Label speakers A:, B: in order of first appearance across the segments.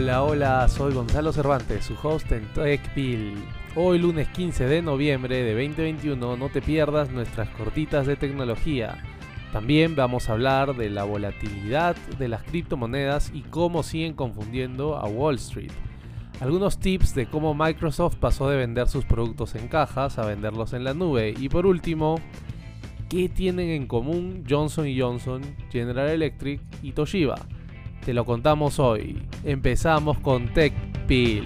A: Hola, hola, soy Gonzalo Cervantes, su host en TechPil. Hoy lunes 15 de noviembre de 2021 no te pierdas nuestras cortitas de tecnología. También vamos a hablar de la volatilidad de las criptomonedas y cómo siguen confundiendo a Wall Street. Algunos tips de cómo Microsoft pasó de vender sus productos en cajas a venderlos en la nube. Y por último, ¿qué tienen en común Johnson Johnson, General Electric y Toshiba? Te lo contamos hoy. Empezamos con TechPil.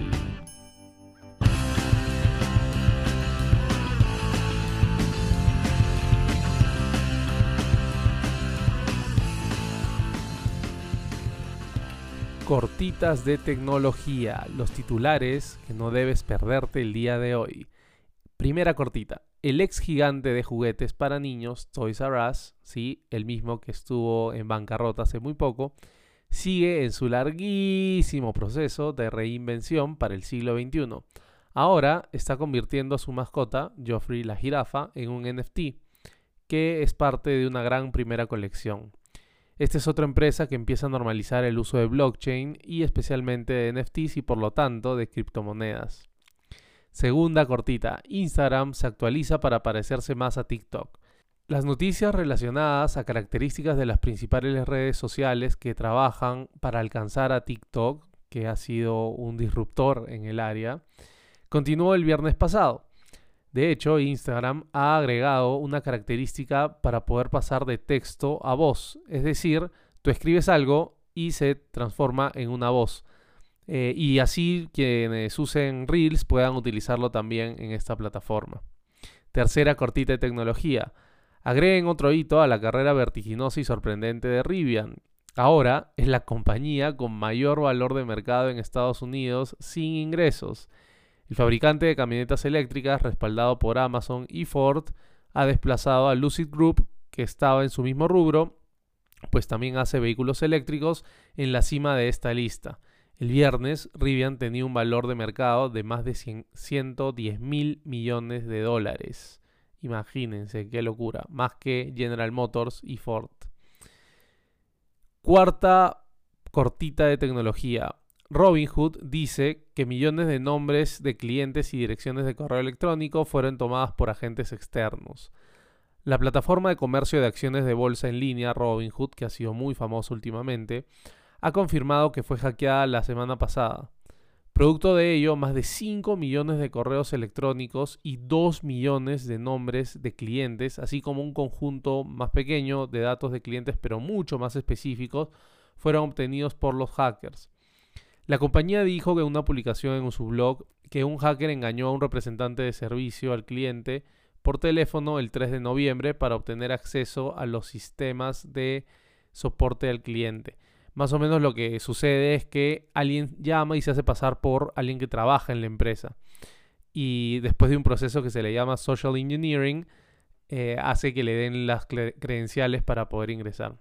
A: Cortitas de tecnología, los titulares que no debes perderte el día de hoy. Primera cortita, el ex gigante de juguetes para niños, Toys R Us, ¿sí? el mismo que estuvo en bancarrota hace muy poco, sigue en su larguísimo proceso de reinvención para el siglo XXI. Ahora está convirtiendo a su mascota, Geoffrey la jirafa, en un NFT, que es parte de una gran primera colección. Esta es otra empresa que empieza a normalizar el uso de blockchain y especialmente de NFTs y por lo tanto de criptomonedas. Segunda cortita, Instagram se actualiza para parecerse más a TikTok. Las noticias relacionadas a características de las principales redes sociales que trabajan para alcanzar a TikTok, que ha sido un disruptor en el área, continuó el viernes pasado. De hecho, Instagram ha agregado una característica para poder pasar de texto a voz. Es decir, tú escribes algo y se transforma en una voz. Eh, y así quienes usen Reels puedan utilizarlo también en esta plataforma. Tercera cortita de tecnología. Agreguen otro hito a la carrera vertiginosa y sorprendente de Rivian. Ahora es la compañía con mayor valor de mercado en Estados Unidos sin ingresos. El fabricante de camionetas eléctricas, respaldado por Amazon y Ford, ha desplazado a Lucid Group, que estaba en su mismo rubro, pues también hace vehículos eléctricos, en la cima de esta lista. El viernes, Rivian tenía un valor de mercado de más de 110 mil millones de dólares. Imagínense qué locura, más que General Motors y Ford. Cuarta cortita de tecnología. Robinhood dice que millones de nombres de clientes y direcciones de correo electrónico fueron tomadas por agentes externos. La plataforma de comercio de acciones de bolsa en línea Robinhood, que ha sido muy famosa últimamente, ha confirmado que fue hackeada la semana pasada. Producto de ello, más de 5 millones de correos electrónicos y 2 millones de nombres de clientes, así como un conjunto más pequeño de datos de clientes pero mucho más específicos, fueron obtenidos por los hackers. La compañía dijo en una publicación en su blog que un hacker engañó a un representante de servicio al cliente por teléfono el 3 de noviembre para obtener acceso a los sistemas de soporte al cliente. Más o menos lo que sucede es que alguien llama y se hace pasar por alguien que trabaja en la empresa. Y después de un proceso que se le llama social engineering, eh, hace que le den las credenciales para poder ingresar.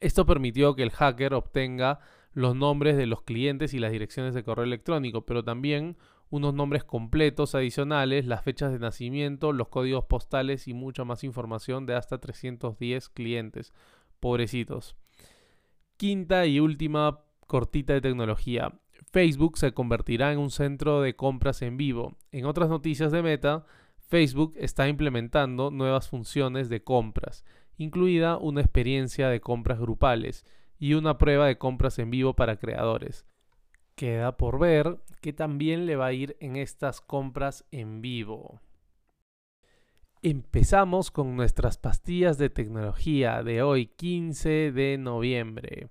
A: Esto permitió que el hacker obtenga los nombres de los clientes y las direcciones de correo electrónico, pero también unos nombres completos adicionales, las fechas de nacimiento, los códigos postales y mucha más información de hasta 310 clientes. Pobrecitos. Quinta y última cortita de tecnología. Facebook se convertirá en un centro de compras en vivo. En otras noticias de Meta, Facebook está implementando nuevas funciones de compras, incluida una experiencia de compras grupales y una prueba de compras en vivo para creadores. Queda por ver qué también le va a ir en estas compras en vivo. Empezamos con nuestras pastillas de tecnología de hoy 15 de noviembre.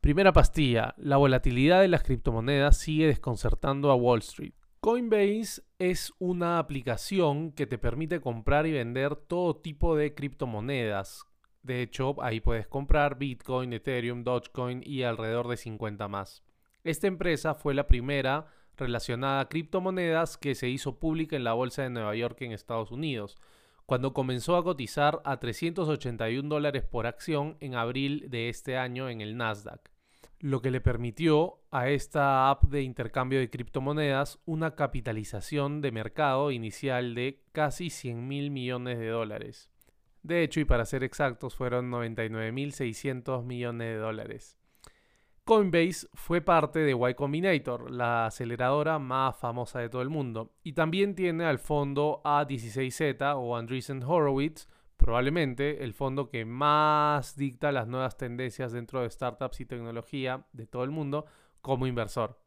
A: Primera pastilla, la volatilidad de las criptomonedas sigue desconcertando a Wall Street. Coinbase es una aplicación que te permite comprar y vender todo tipo de criptomonedas, de hecho, ahí puedes comprar Bitcoin, Ethereum, Dogecoin y alrededor de 50 más. Esta empresa fue la primera relacionada a criptomonedas que se hizo pública en la Bolsa de Nueva York en Estados Unidos, cuando comenzó a cotizar a 381 dólares por acción en abril de este año en el Nasdaq, lo que le permitió a esta app de intercambio de criptomonedas una capitalización de mercado inicial de casi 100 mil millones de dólares. De hecho, y para ser exactos, fueron 99.600 millones de dólares. Coinbase fue parte de Y Combinator, la aceleradora más famosa de todo el mundo, y también tiene al fondo A16Z o Andreessen Horowitz, probablemente el fondo que más dicta las nuevas tendencias dentro de startups y tecnología de todo el mundo como inversor.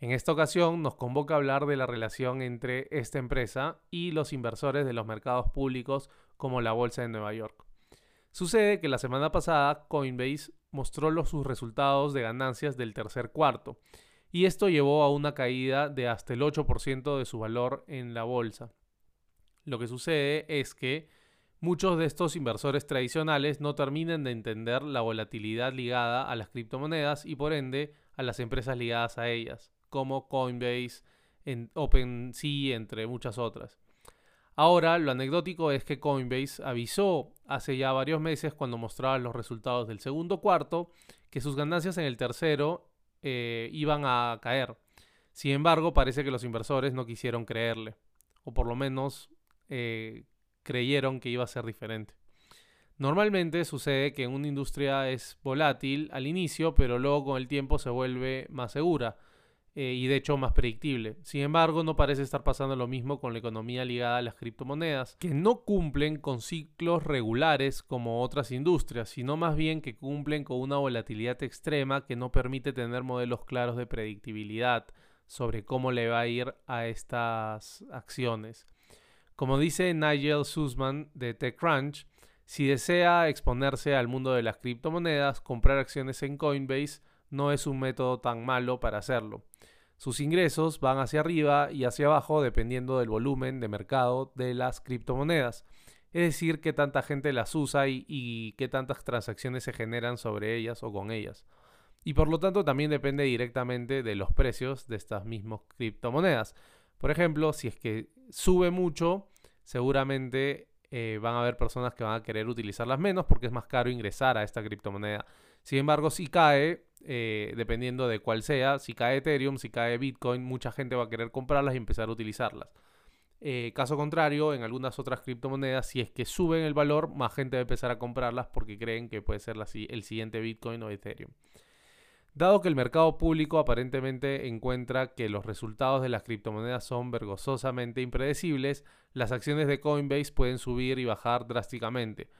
A: En esta ocasión nos convoca a hablar de la relación entre esta empresa y los inversores de los mercados públicos como la Bolsa de Nueva York. Sucede que la semana pasada Coinbase mostró los, sus resultados de ganancias del tercer cuarto y esto llevó a una caída de hasta el 8% de su valor en la bolsa. Lo que sucede es que muchos de estos inversores tradicionales no terminan de entender la volatilidad ligada a las criptomonedas y por ende a las empresas ligadas a ellas, como Coinbase, OpenSea, entre muchas otras. Ahora, lo anecdótico es que Coinbase avisó hace ya varios meses cuando mostraba los resultados del segundo cuarto que sus ganancias en el tercero eh, iban a caer. Sin embargo, parece que los inversores no quisieron creerle, o por lo menos eh, creyeron que iba a ser diferente. Normalmente sucede que una industria es volátil al inicio, pero luego con el tiempo se vuelve más segura. Eh, y de hecho más predictible. Sin embargo, no parece estar pasando lo mismo con la economía ligada a las criptomonedas, que no cumplen con ciclos regulares como otras industrias, sino más bien que cumplen con una volatilidad extrema que no permite tener modelos claros de predictibilidad sobre cómo le va a ir a estas acciones. Como dice Nigel Sussman de TechCrunch, si desea exponerse al mundo de las criptomonedas, comprar acciones en Coinbase no es un método tan malo para hacerlo. Sus ingresos van hacia arriba y hacia abajo dependiendo del volumen de mercado de las criptomonedas. Es decir, qué tanta gente las usa y, qué tantas transacciones se generan sobre ellas o con ellas. Y por lo tanto también depende directamente de los precios de estas mismas criptomonedas. Por ejemplo, si es que sube mucho, seguramente eh, van a haber personas que van a querer utilizarlas menos porque es más caro ingresar a esta criptomoneda. Sin embargo, si cae, eh, dependiendo de cuál sea, si cae Ethereum, si cae Bitcoin, mucha gente va a querer comprarlas y empezar a utilizarlas. Eh, caso contrario, en algunas otras criptomonedas, si es que suben el valor, más gente va a empezar a comprarlas porque creen que puede ser el siguiente Bitcoin o Ethereum. Dado que el mercado público aparentemente encuentra que los resultados de las criptomonedas son vergonzosamente impredecibles, las acciones de Coinbase pueden subir y bajar drásticamente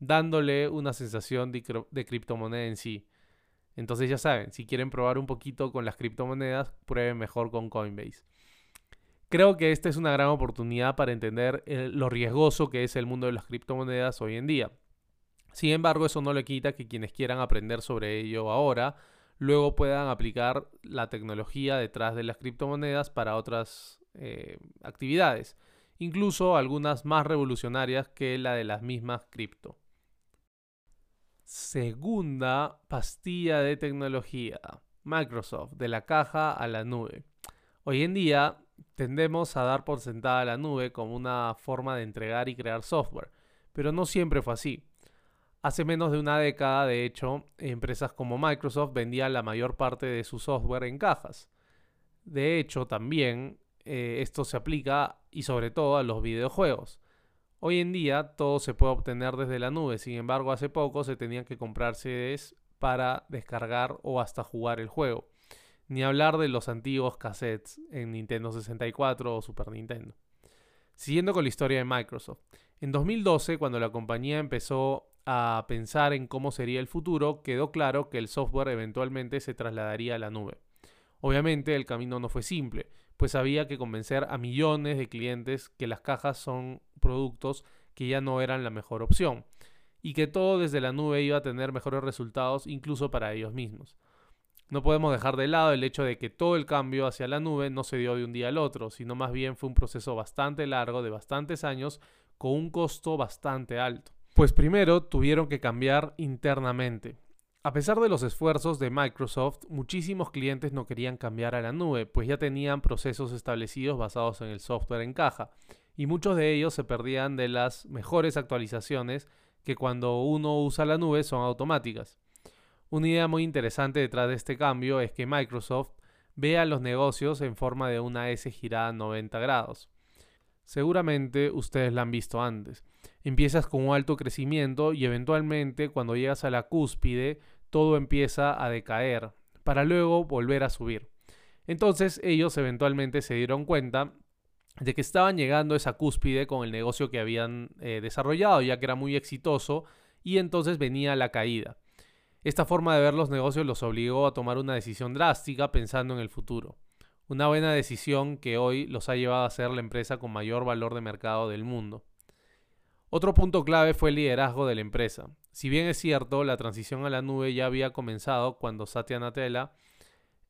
A: dándole una sensación de, criptomoneda en sí. Entonces ya saben, si quieren probar un poquito con las criptomonedas, prueben mejor con Coinbase. Creo que esta es una gran oportunidad para entender eh, lo riesgoso que es el mundo de las criptomonedas hoy en día. Sin embargo, eso no le quita que quienes quieran aprender sobre ello ahora, luego puedan aplicar la tecnología detrás de las criptomonedas para otras eh, actividades, incluso algunas más revolucionarias que la de las mismas cripto segunda pastilla de tecnología, Microsoft, de la caja a la nube. Hoy en día tendemos a dar por sentada la nube como una forma de entregar y crear software, pero no siempre fue así. Hace menos de una década, de hecho, empresas como Microsoft vendían la mayor parte de su software en cajas. De hecho, también eh, esto se aplica y sobre todo a los videojuegos. Hoy en día todo se puede obtener desde la nube, sin embargo hace poco se tenían que comprar CDs para descargar o hasta jugar el juego. Ni hablar de los antiguos cassettes en Nintendo 64 o Super Nintendo. Siguiendo con la historia de Microsoft. En 2012, cuando la compañía empezó a pensar en cómo sería el futuro, quedó claro que el software eventualmente se trasladaría a la nube. Obviamente el camino no fue simple, pues había que convencer a millones de clientes que las cajas son productos que ya no eran la mejor opción y que todo desde la nube iba a tener mejores resultados incluso para ellos mismos. No podemos dejar de lado el hecho de que todo el cambio hacia la nube no se dio de un día al otro, sino más bien fue un proceso bastante largo de bastantes años con un costo bastante alto. Pues primero tuvieron que cambiar internamente. A pesar de los esfuerzos de Microsoft, muchísimos clientes no querían cambiar a la nube, pues ya tenían procesos establecidos basados en el software en caja, y muchos de ellos se perdían de las mejores actualizaciones que cuando uno usa la nube son automáticas. Una idea muy interesante detrás de este cambio es que Microsoft vea los negocios en forma de una S girada 90 grados. Seguramente ustedes la han visto antes. Empiezas con un alto crecimiento y eventualmente cuando llegas a la cúspide todo empieza a decaer. para luego volver a subir. Entonces ellos eventualmente se dieron cuenta de que estaban llegando a esa cúspide con el negocio que habían eh, desarrollado, ya que era muy exitoso, y entonces venía la caída. Esta forma de ver los negocios los obligó a tomar una decisión drástica pensando en el futuro. Una buena decisión que hoy los ha llevado a ser la empresa con mayor valor de mercado del mundo. Otro punto clave fue el liderazgo de la empresa. Si bien es cierto, la transición a la nube ya había comenzado cuando Satya Nadella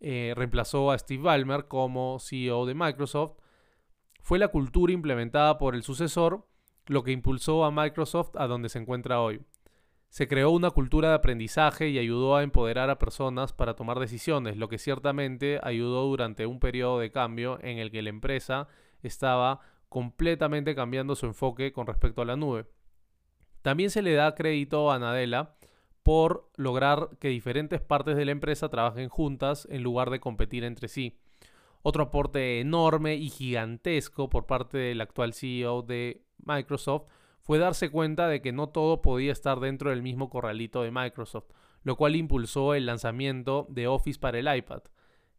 A: eh, reemplazó a Steve Ballmer como CEO de Microsoft, fue la cultura implementada por el sucesor lo que impulsó a Microsoft a donde se encuentra hoy. Se creó una cultura de aprendizaje y ayudó a empoderar a personas para tomar decisiones, lo que ciertamente ayudó durante un periodo de cambio en el que la empresa estaba completamente cambiando su enfoque con respecto a la nube. También se le da crédito a Nadella por lograr que diferentes partes de la empresa trabajen juntas en lugar de competir entre sí. Otro aporte enorme y gigantesco por parte del actual CEO de Microsoft fue darse cuenta de que no todo podía estar dentro del mismo corralito de Microsoft, lo cual impulsó el lanzamiento de Office para el iPad,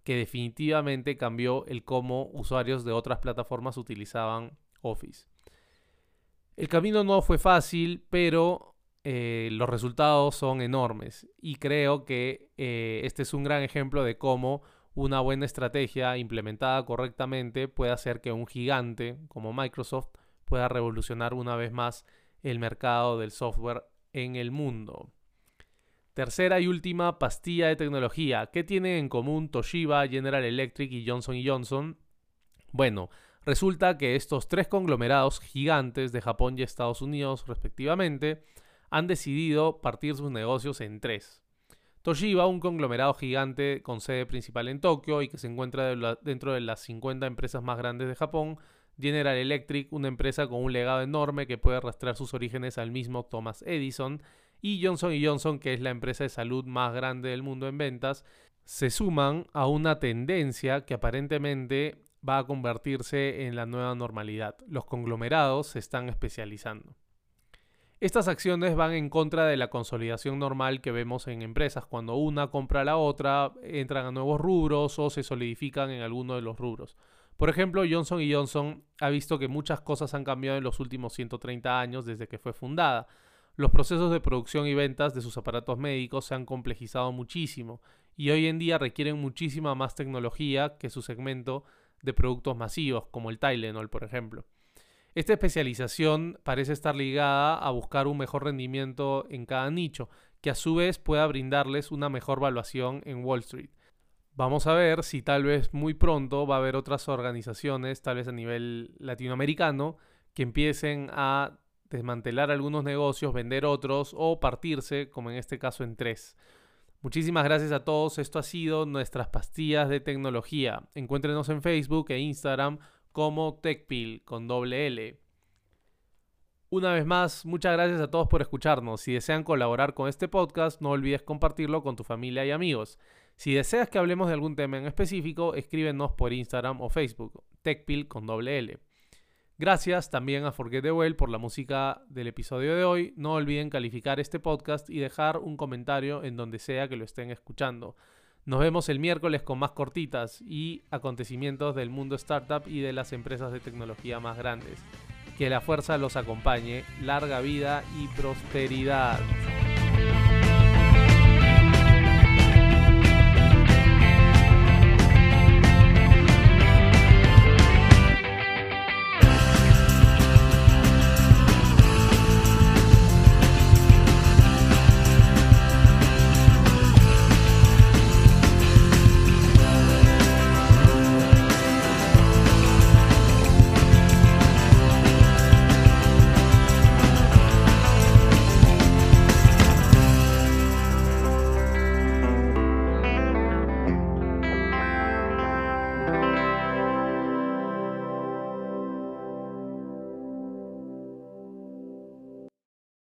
A: que definitivamente cambió el cómo usuarios de otras plataformas utilizaban Office. El camino no fue fácil, pero eh, los resultados son enormes y creo que eh, este es un gran ejemplo de cómo una buena estrategia implementada correctamente puede hacer que un gigante como Microsoft pueda revolucionar una vez más el mercado del software en el mundo. Tercera y última pastilla de tecnología. ¿Qué tienen en común Toshiba, General Electric y Johnson Johnson? Bueno, resulta que estos tres conglomerados gigantes de Japón y Estados Unidos respectivamente han decidido partir sus negocios en tres. Toshiba, un conglomerado gigante con sede principal en Tokio y que se encuentra dentro de las 50 empresas más grandes de Japón, General Electric, una empresa con un legado enorme que puede rastrear sus orígenes al mismo Thomas Edison, y Johnson Johnson, que es la empresa de salud más grande del mundo en ventas, se suman a una tendencia que aparentemente va a convertirse en la nueva normalidad. Los conglomerados se están especializando. Estas acciones van en contra de la consolidación normal que vemos en empresas. Cuando una compra a la otra, entran a nuevos rubros o se solidifican en alguno de los rubros. Por ejemplo, Johnson Johnson ha visto que muchas cosas han cambiado en los últimos 130 años desde que fue fundada. Los procesos de producción y ventas de sus aparatos médicos se han complejizado muchísimo y hoy en día requieren muchísima más tecnología que su segmento de productos masivos, como el Tylenol, por ejemplo. Esta especialización parece estar ligada a buscar un mejor rendimiento en cada nicho, que a su vez pueda brindarles una mejor valuación en Wall Street. Vamos a ver si tal vez muy pronto va a haber otras organizaciones, tal vez a nivel latinoamericano, que empiecen a desmantelar algunos negocios, vender otros o partirse, como en este caso, en tres. Muchísimas gracias a todos. Esto ha sido nuestras pastillas de tecnología. Encuéntrenos en Facebook e Instagram como TechPil con doble L. Una vez más, muchas gracias a todos por escucharnos. Si desean colaborar con este podcast, no olvides compartirlo con tu familia y amigos. Si deseas que hablemos de algún tema en específico, escríbenos por Instagram o Facebook, TechPil con doble L. Gracias también a Forget the Well por la música del episodio de hoy. No olviden calificar este podcast y dejar un comentario en donde sea que lo estén escuchando. Nos vemos el miércoles con más cortitas y acontecimientos del mundo startup y de las empresas de tecnología más grandes. Que la fuerza los acompañe, larga vida y prosperidad.